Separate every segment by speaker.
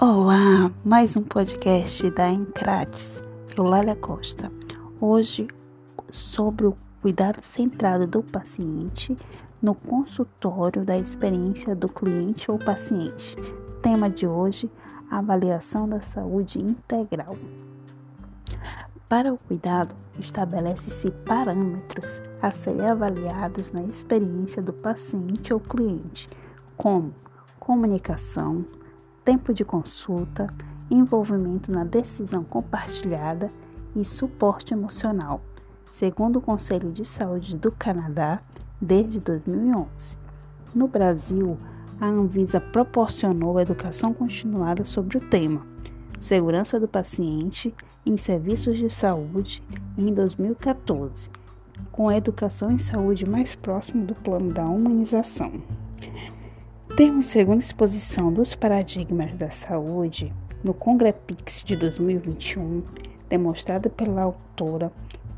Speaker 1: Olá, mais um podcast da Encrates, Eulália Costa. Hoje sobre o cuidado centrado do paciente no consultório da experiência do cliente ou paciente. Tema de hoje: avaliação da saúde integral. Para o cuidado, estabelece-se parâmetros a serem avaliados na experiência do paciente ou cliente, como comunicação, tempo de consulta, envolvimento na decisão compartilhada e suporte emocional, segundo o Conselho de Saúde do Canadá, desde 2011. No Brasil, a Anvisa proporcionou educação continuada sobre o tema Segurança do Paciente em Serviços de Saúde em 2014, com a educação em saúde mais próximo do plano da humanização. Termos segunda exposição dos paradigmas da saúde no Congrepix de 2021, demonstrado pela autora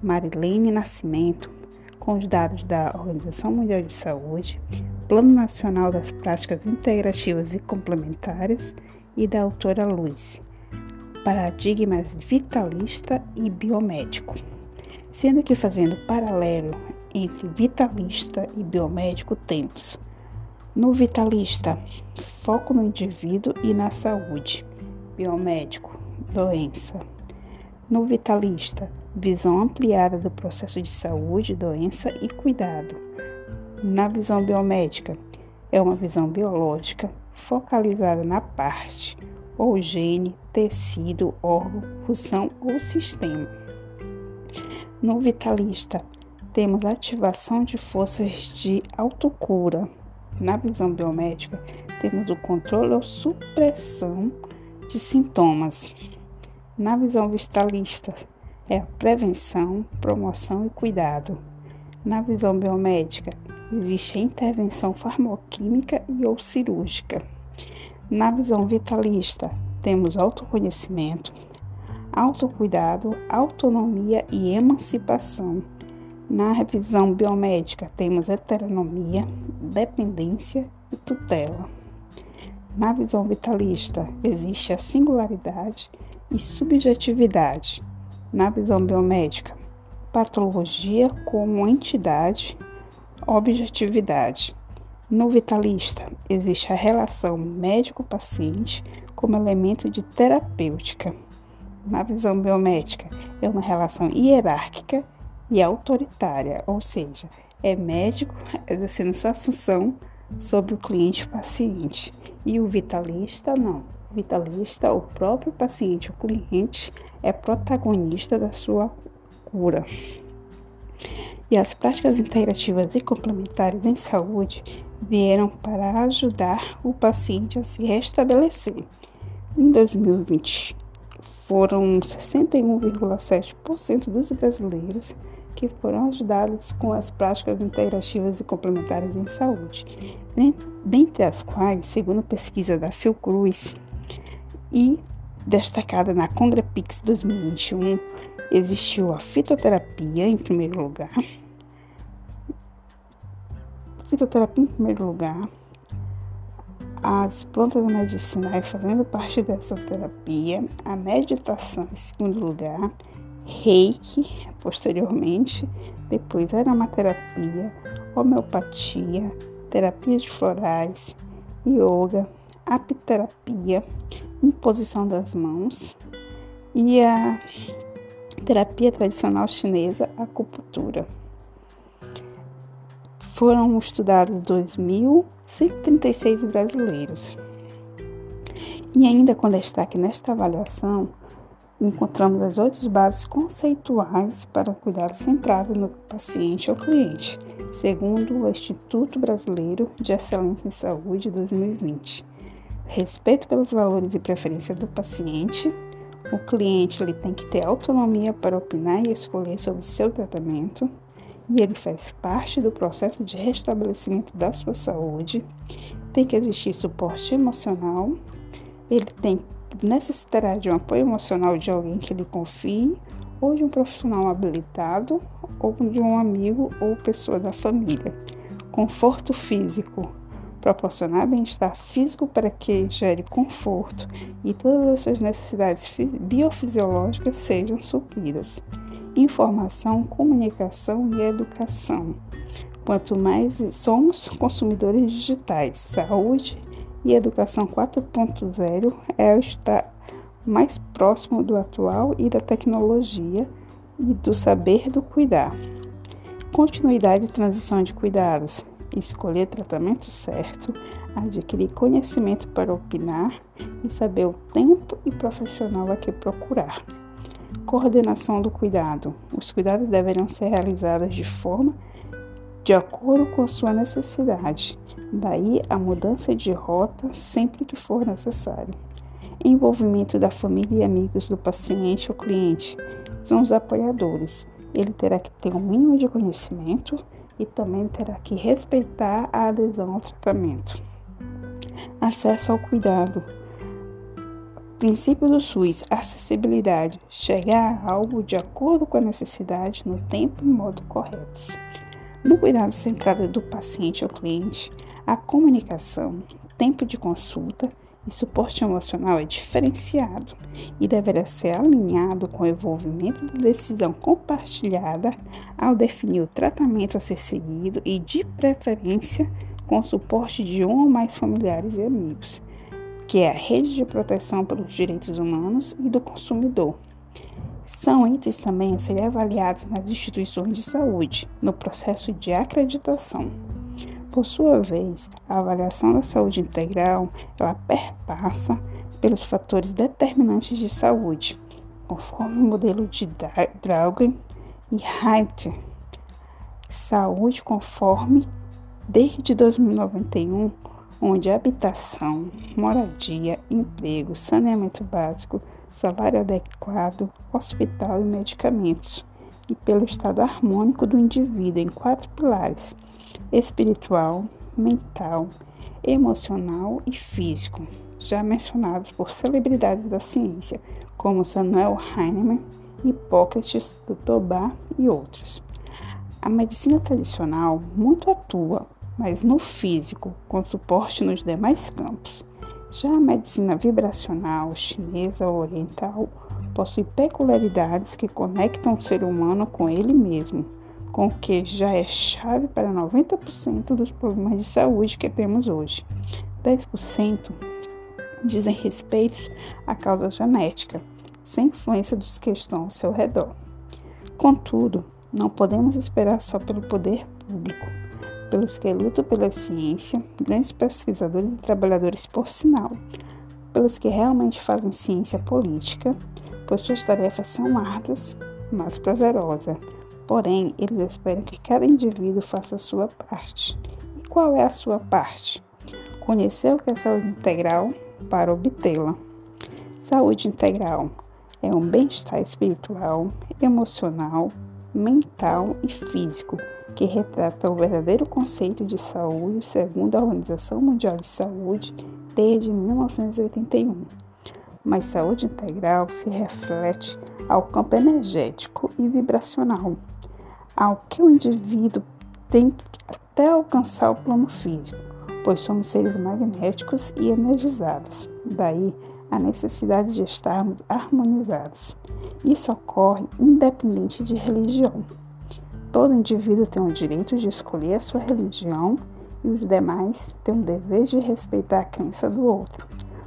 Speaker 1: Marilene Nascimento, com os dados da Organização Mundial de Saúde, Plano Nacional das Práticas Integrativas e Complementares e da autora Luiz, Paradigmas Vitalista e Biomédico. Sendo que fazendo paralelo entre vitalista e biomédico temos no vitalista, foco no indivíduo e na saúde. Biomédico, doença. No vitalista, visão ampliada do processo de saúde, doença e cuidado. Na visão biomédica, é uma visão biológica focalizada na parte, ou gene, tecido, órgão, função ou sistema. No vitalista, temos ativação de forças de autocura na visão biomédica, temos o controle ou supressão de sintomas. Na visão vitalista, é a prevenção, promoção e cuidado. Na visão biomédica, existe a intervenção farmacoquímica e ou cirúrgica. Na visão vitalista, temos autoconhecimento, autocuidado, autonomia e emancipação. Na revisão biomédica, temos heteronomia, dependência e tutela. Na visão vitalista, existe a singularidade e subjetividade. Na visão biomédica, patologia como entidade, objetividade. No vitalista, existe a relação médico-paciente como elemento de terapêutica. Na visão biomédica, é uma relação hierárquica e autoritária, ou seja, é médico exercendo sua função sobre o cliente paciente. E o vitalista não. O vitalista, o próprio paciente, o cliente, é protagonista da sua cura. E as práticas integrativas e complementares em saúde vieram para ajudar o paciente a se restabelecer. Em 2020, foram 61,7% dos brasileiros que foram ajudados com as práticas integrativas e complementares em saúde, dentre as quais, segundo pesquisa da Fiocruz e destacada na Congrepix 2021, existiu a fitoterapia em primeiro lugar. Fitoterapia em primeiro lugar, as plantas medicinais fazendo parte dessa terapia, a meditação em segundo lugar, reiki posteriormente, depois aromaterapia, homeopatia, terapias florais, yoga, apiterapia, imposição das mãos e a terapia tradicional chinesa, acupuntura. Foram estudados 2.136 brasileiros. E ainda com destaque nesta avaliação, encontramos as oito bases conceituais para o cuidado centrado no paciente ou cliente, segundo o Instituto Brasileiro de Excelência em Saúde 2020. Respeito pelos valores e preferências do paciente. O cliente ele tem que ter autonomia para opinar e escolher sobre seu tratamento. E ele faz parte do processo de restabelecimento da sua saúde. Tem que existir suporte emocional. Ele tem necessitará de um apoio emocional de alguém que lhe confie, ou de um profissional habilitado, ou de um amigo ou pessoa da família. Conforto físico. proporcionar bem-estar físico para que gere conforto e todas as suas necessidades biofisiológicas sejam supridas. Informação, comunicação e educação. Quanto mais somos consumidores digitais, saúde e educação 4.0 é o estar mais próximo do atual e da tecnologia e do saber do cuidar. Continuidade e transição de cuidados. Escolher tratamento certo, adquirir conhecimento para opinar e saber o tempo e profissional a que procurar. Coordenação do cuidado. Os cuidados deverão ser realizados de forma de acordo com sua necessidade. Daí a mudança de rota sempre que for necessário. Envolvimento da família e amigos do paciente ou cliente são os apoiadores. Ele terá que ter um mínimo de conhecimento e também terá que respeitar a adesão ao tratamento. Acesso ao cuidado. Princípio do SUS: acessibilidade. Chegar a algo de acordo com a necessidade, no tempo e modo corretos. No cuidado centrado do paciente ou cliente, a comunicação, tempo de consulta e suporte emocional é diferenciado e deverá ser alinhado com o envolvimento da decisão compartilhada ao definir o tratamento a ser seguido e, de preferência, com o suporte de um ou mais familiares e amigos, que é a rede de proteção pelos direitos humanos e do consumidor. São itens também a serem avaliados nas instituições de saúde, no processo de acreditação. Por sua vez, a avaliação da saúde integral ela perpassa pelos fatores determinantes de saúde, conforme o modelo de Draugen e Reiter. Saúde conforme desde 2091, onde habitação, moradia, emprego, saneamento básico, salário adequado, hospital e medicamentos, e pelo estado harmônico do indivíduo em quatro pilares espiritual, mental, emocional e físico, já mencionados por celebridades da ciência, como Samuel Hahnemann, Hipócrates, Dr. Bar e outros. A medicina tradicional muito atua, mas no físico, com suporte nos demais campos. Já a medicina vibracional chinesa ou oriental possui peculiaridades que conectam o ser humano com ele mesmo com o que já é chave para 90% dos problemas de saúde que temos hoje. 10% dizem respeito à causa genética, sem influência dos que estão ao seu redor. Contudo, não podemos esperar só pelo poder público, pelos que lutam pela ciência, grandes pesquisadores e trabalhadores por sinal, pelos que realmente fazem ciência política, pois suas tarefas são árduas, mas prazerosas Porém, eles esperam que cada indivíduo faça a sua parte. E qual é a sua parte? Conhecer o que é saúde integral para obtê-la. Saúde integral é um bem-estar espiritual, emocional, mental e físico que retrata o verdadeiro conceito de saúde segundo a Organização Mundial de Saúde desde 1981. Mas saúde integral se reflete ao campo energético e vibracional, ao que o indivíduo tem até alcançar o plano físico, pois somos seres magnéticos e energizados. Daí a necessidade de estarmos harmonizados. Isso ocorre independente de religião. Todo indivíduo tem o direito de escolher a sua religião e os demais têm o dever de respeitar a crença do outro,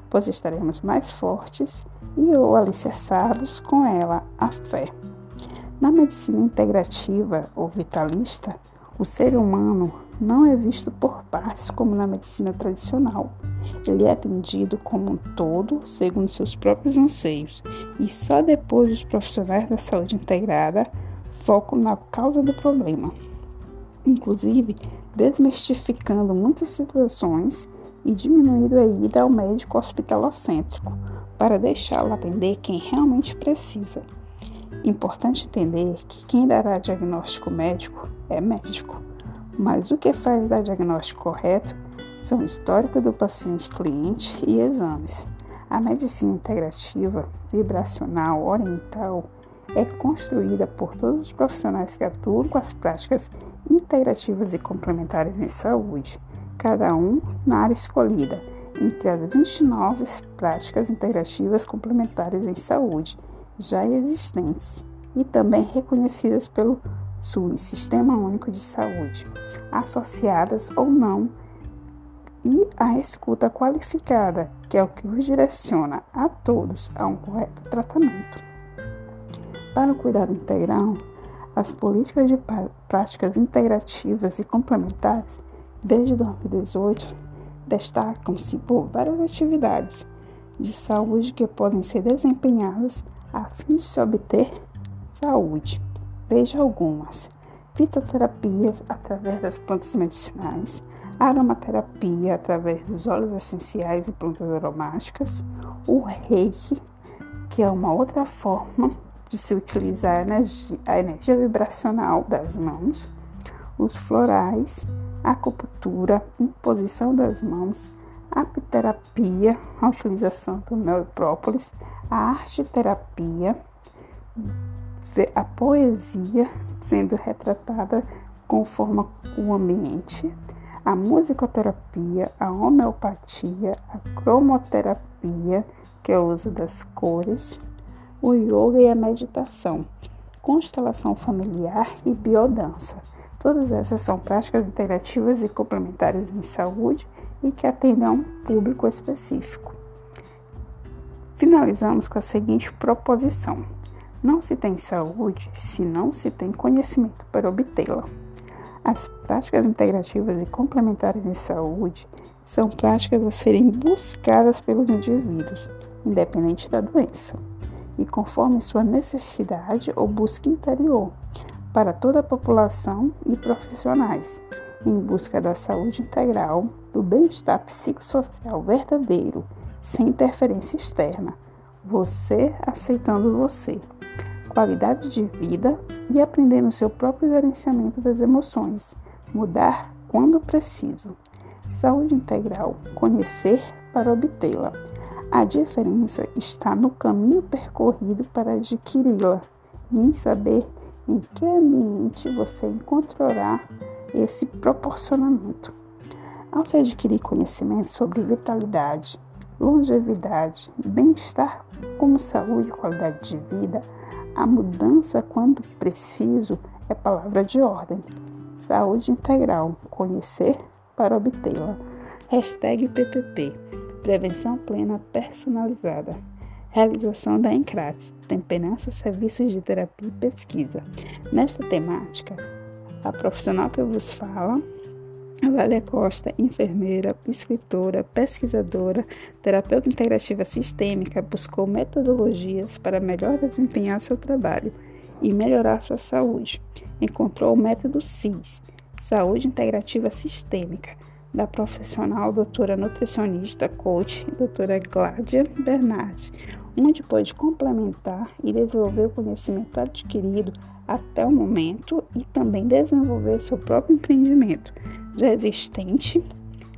Speaker 1: pois estaremos mais fortes e ou alicerçados com ela a fé. Na medicina integrativa ou vitalista, o ser humano não é visto por partes como na medicina tradicional. Ele é atendido como um todo, segundo seus próprios anseios, e só depois os profissionais da saúde integrada focam na causa do problema. Inclusive, desmistificando muitas situações e diminuindo a ida ao médico hospitalocêntrico para deixá-lo atender quem realmente precisa. Importante entender que quem dará diagnóstico médico é médico, mas o que faz dar diagnóstico correto são o histórico do paciente cliente e exames. A medicina integrativa, vibracional, oriental é construída por todos os profissionais que atuam com as práticas integrativas e complementares em saúde, cada um na área escolhida, entre as 29 práticas integrativas complementares em saúde já existentes e também reconhecidas pelo SUS, Sistema Único de Saúde, associadas ou não, e a escuta qualificada, que é o que os direciona a todos a um correto tratamento. Para o cuidado integral, as políticas de práticas integrativas e complementares, desde 2018, destacam-se por várias atividades de saúde que podem ser desempenhadas a fim de se obter saúde. Veja algumas: fitoterapias através das plantas medicinais, aromaterapia através dos óleos essenciais e plantas aromáticas, o reiki, que é uma outra forma de se utilizar a energia, a vibracional das mãos, os florais, acupuntura, imposição das mãos, apiterapia, a utilização do mel própolis, a arte terapia, a poesia sendo retratada conforme o ambiente, a musicoterapia, a homeopatia, a cromoterapia, que é o uso das cores, o yoga e a meditação, constelação familiar e biodança. Todas essas são práticas integrativas e complementares em saúde e que atendem a um público específico. Finalizamos com a seguinte proposição: não se tem saúde se não se tem conhecimento para obtê-la. As práticas integrativas e complementares em saúde são práticas a serem buscadas pelos indivíduos, independente da doença e conforme sua necessidade ou busca interior, para toda a população e profissionais, em busca da saúde integral, do bem-estar psicossocial verdadeiro, sem interferência externa, você aceitando você, qualidade de vida e aprendendo seu próprio gerenciamento das emoções, mudar quando preciso. Saúde integral, conhecer para obtê-la a diferença está no caminho percorrido para adquiri-la e em saber em que ambiente você encontrará esse proporcionamento. Ao se adquirir conhecimento sobre vitalidade, longevidade, bem-estar como saúde e qualidade de vida, a mudança quando preciso é palavra de ordem. Saúde integral, conhecer para obtê-la. Hashtag PPP. Prevenção plena personalizada. Realização da Encrates, Temperança Serviços de Terapia e Pesquisa. Nesta temática, a profissional que eu vos falo, a Lélia Costa, enfermeira, escritora, pesquisadora, terapeuta integrativa sistêmica, buscou metodologias para melhor desempenhar seu trabalho e melhorar sua saúde. Encontrou o método CIS, Saúde Integrativa Sistêmica, da profissional doutora nutricionista, coach, doutora Gládia Bernardi, onde pode complementar e desenvolver o conhecimento adquirido até o momento e também desenvolver seu próprio empreendimento já existente,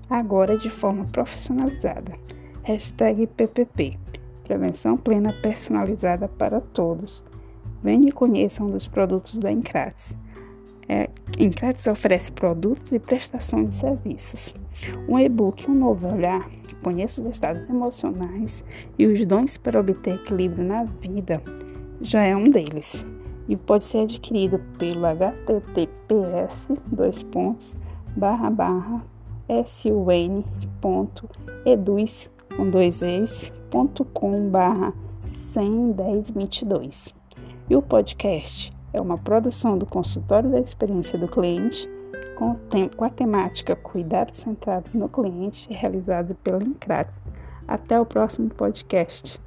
Speaker 1: agora de forma profissionalizada. Hashtag PPP, Prevenção Plena Personalizada para Todos. Venha e conheça um dos produtos da Encrates é, Encrates oferece produtos e prestação de serviços. Um e-book, um novo olhar, conheça os estados emocionais e os dons para obter equilíbrio na vida, já é um deles. E pode ser adquirido pelo https dois pontos, barra, barra, sun.eduz com dois ex, ponto com barra 11022. E o podcast é uma produção do consultório da experiência do cliente com, a temática Cuidado Centrado no Cliente, realizado pela Incrat. Até o próximo podcast.